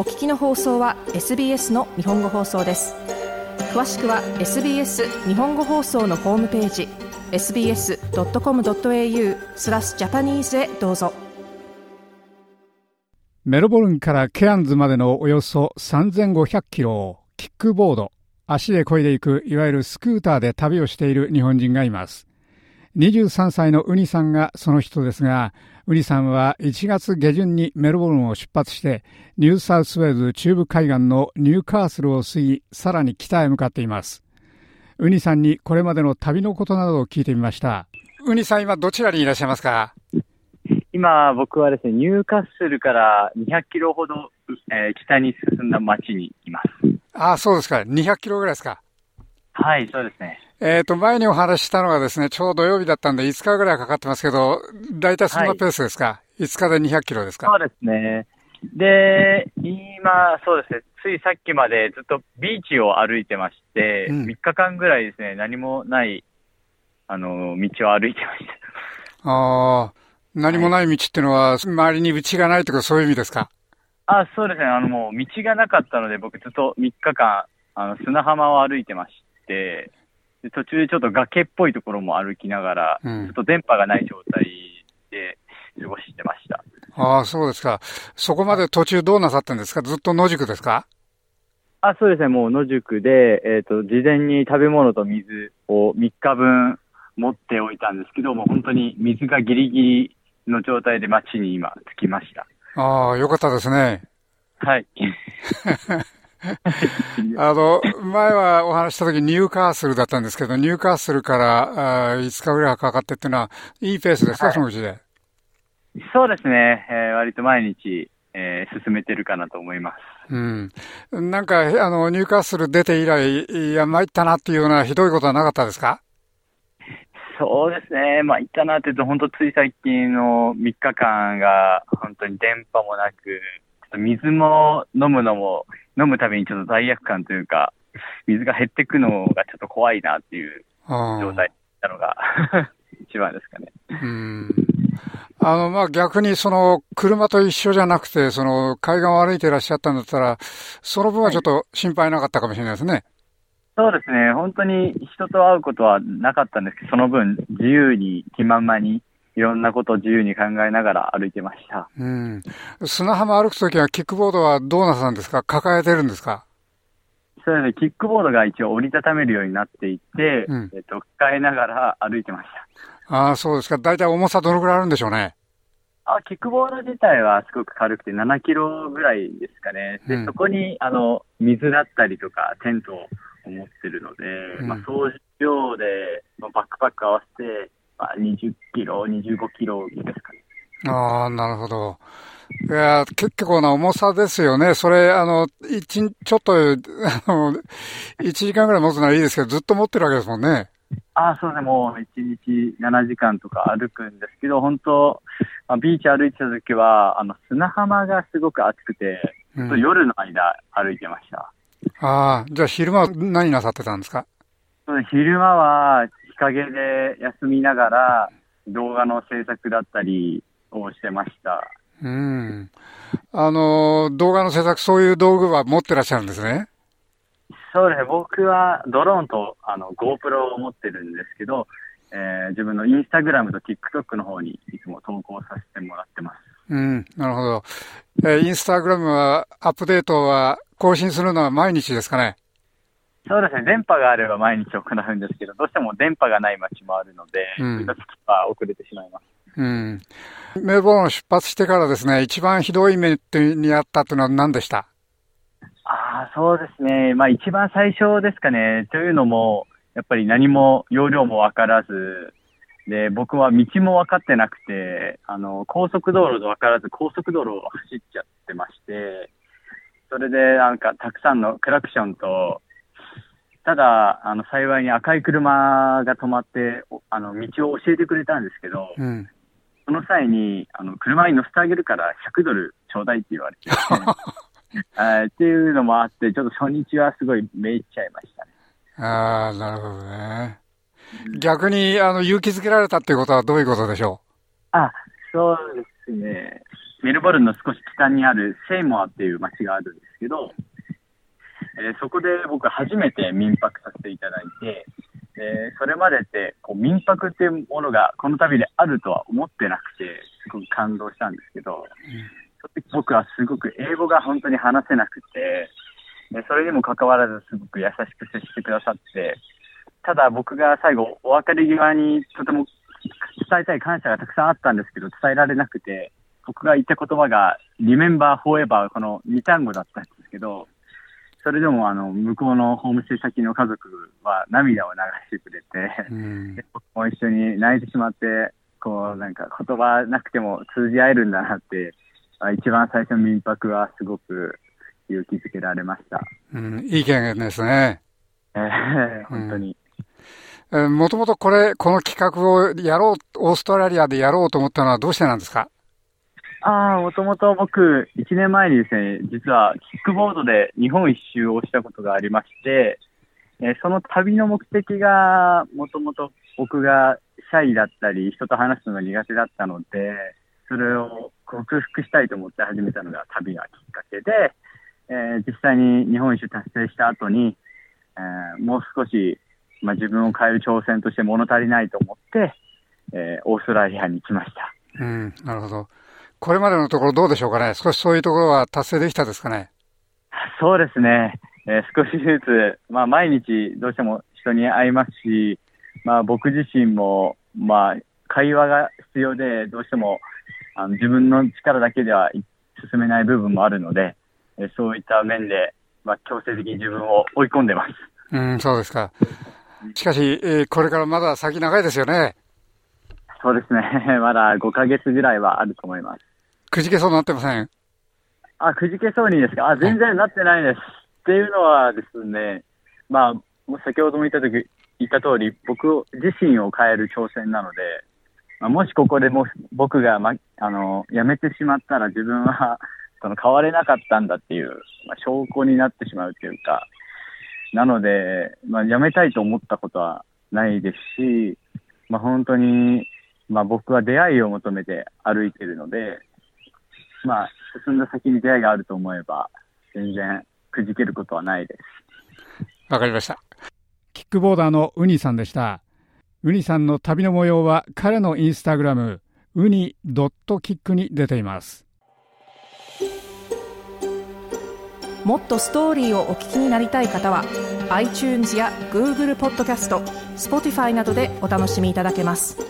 お聞きの放送は SBS の日本語放送です詳しくは SBS 日本語放送のホームページ sbs.com.au スラスジャパニーズへどうぞメロボルンからケアンズまでのおよそ3500キロをキックボード、足で漕いでいくいわゆるスクーターで旅をしている日本人がいます。23歳のウニさんがその人ですが、ウニさんは1月下旬にメルボルンを出発して、ニューサウスウェーズ中部海岸のニューカースルを過ぎ、さらに北へ向かっています。ウニさんにこれまでの旅のことなどを聞いてみました。ウニさん、今どちらにいらっしゃいますか？今、僕はですね、ニューカッスルから200キロほど、えー、北に進んだ町にいます。ああ、そうですか。200キロぐらいですか。はい、そうですね。えっ、ー、と、前にお話ししたのがですね、ちょうど土曜日だったんで5日ぐらいかかってますけど、大体そんなペースですか、はい、?5 日で200キロですか？そうですね。で、今、そうですね、ついさっきまでずっとビーチを歩いてまして、うん、3日間ぐらいですね、何もない、あの、道を歩いてました。ああ、何もない道っていうのは、周りに道がないとかそういう意味ですか？あそうですね、あのもう道がなかったので、僕ずっと3日間、あの砂浜を歩いてまして、で途中でちょっと崖っぽいところも歩きながら、うん、ちょっと電波がない状態で過ごしてました。ああ、そうですか。そこまで途中どうなさったんですか？ずっと野宿ですか？あそうですね、もう野宿で、えっ、ー、と、事前に食べ物と水を3日分持っておいたんですけども、本当に水がギリギリの状態で街に今着きました。ああ、よかったですね。はい。あの、前はお話した時ニューカースルだったんですけど、ニューカースルからあ5日ぐらいかかってっていうのは、いいペースですか、はい、そのうちで？そうですね。えー、割と毎日、えー、進めてるかなと思います。うん。なんか、あの、ニューカースル出て以来、いや、参ったなっていうようなひどいことはなかったですか？そうですね。まあ、ったなって言うと、本当つい最近の3日間が、本当に電波もなく、と水も飲むのも飲むたびにちょっと罪悪感というか、水が減っていくのがちょっと怖いなっていう状態なのが 一番ですかね。うんあの、まあ、逆にその、車と一緒じゃなくて、その、海岸を歩いていらっしゃったんだったら、その分はちょっと心配なかったかもしれないですね。はい、そうですね。本当に人と会うことはなかったんですけど、その分、自由に、気ままに、いろんなことを自由に考えながら歩いてました。うん。砂浜歩くときはキックボードはどうなさるんですか？抱えてるんですか？そうですね。キックボードが一応折りたためるようになっていて、うん、えっと、抱えながら歩いてました。ああ、そうですか。大体重さどのぐらいあるんでしょうね？あ、キックボード自体はすごく軽くて7キロぐらいですかね。で、うん、そこに、あの、水だったりとか、テントを持ってるので、うん、まあ、掃除量で、まあ、バックパック合わせて、まあ、20キロ、25キロですかね。ああ、なるほど。いや、結構な重さですよね。それ、あの、一、ちょっと、あの、1時間ぐらい持つのはいいですけど、ずっと持ってるわけですもんね。ああ、そうね、もう1日7時間とか歩くんですけど、本当、まあ、ビーチ歩いてた時は、あの、砂浜がすごく暑くて、うん、夜の間歩いてました。ああ、じゃあ昼間は何なさってたんですか？昼間は陰で休みながら動画の制作だったりをしてました。うん。あの、動画の制作、そういう道具は持ってらっしゃるんですね？そうですね。僕はドローンとあの GoPro を持ってるんですけど、えー、自分のインスタグラムと TikTok の方にいつも投稿させてもらってます。うん、なるほど。えー、インスタグラムはアップデートは更新するのは毎日ですかね？そうですね、電波があれば毎日行うんですけど、どうしても電波がない街もあるので、うん、そういった時は遅れてしまいます。うん。メルボルン出発してからですね、一番ひどい目にあったというのは何でした？ああ、そうですね。まあ一番最初ですかね。というのも、やっぱり何も容量もわからず、で、僕は道も分かってなくて、あの、高速道路で分からず高速道路を走っちゃってまして、それでなんかたくさんのクラクションとただ、あの、幸いに赤い車が止まって、あの、道を教えてくれたんですけど、うん、その際に、あの、車に乗せてあげるから100ドルちょうだいって言われて、ね、っていうのもあって、ちょっと初日はすごいめいっちゃいましたね。ああ、なるほどね。逆に、あの、勇気づけられたっていうことはどういうことでしょう？あ、そうですね。メルボルンの少し北にあるセイモアっていう街があるんですけど、えー、そこで僕初めて民泊させていただいて、えー、それまでってこう民泊っていうものがこの旅であるとは思ってなくて、すごく感動したんですけど、うん、僕はすごく英語が本当に話せなくて、でそれにもかかわらずすごく優しく接してくださって、ただ僕が最後お別れ際にとても伝えたい感謝がたくさんあったんですけど、伝えられなくて、僕が言った言葉が、Remember Forever この2単語だったんですけど、それでもあの向こうのホームステイ先の家族は涙を流してくれて、うん、僕も一緒に泣いてしまって、こうなんか言葉なくても通じ合えるんだなって、一番最初の民泊はすごく勇気づけられました。うん、いい経験ですね。えー、本当に。もともとこれ、この企画をやろう、オーストラリアでやろうと思ったのはどうしてなんですか？ああ、もともと僕、1年前にですね、実はキックボードで日本一周をしたことがありまして、えその旅の目的が、もともと僕がシャイだったり、人と話すのが苦手だったので、それを克服したいと思って始めたのが旅がきっかけで、えー、実際に日本一周達成した後に、えー、もう少し、まあ、自分を変える挑戦として物足りないと思って、えー、オーストラリアに来ました。うん、なるほど。これまでのところどうでしょうかね？少しそういうところは達成できたですかね？そうですね。えー、少しずつ、まあ、毎日どうしても人に会いますし、まあ、僕自身も、まあ、会話が必要で、どうしてもあの自分の力だけでは進めない部分もあるので、えー、そういった面で、まあ、強制的に自分を追い込んでます。うん、そうですか。しかし、えー、これからまだ先長いですよね。そうですね。まだ5ヶ月ぐらいはあると思います。くじけそうになってません？あ、くじけそうにですか？あ、全然なってないです。っていうのはですね、まあ、先ほども言ったとき、言った通り、僕自身を変える挑戦なので、まあ、もしここでも僕が、ま、あの、辞めてしまったら自分は、その変われなかったんだっていう、まあ、証拠になってしまうというか、なので、まあ、辞めたいと思ったことはないですし、まあ、本当に、まあ、僕は出会いを求めて歩いてるので、まあ、進んだ先に出会いがあると思えば、全然くじけることはないです。わかりました。キックボーダーのウニさんでした。ウニさんの旅の模様は彼のインスタグラム、ウニドットキックに出ています。もっとストーリーをお聞きになりたい方は iTunes や Google ポッドキャスト Spotify などでお楽しみいただけます。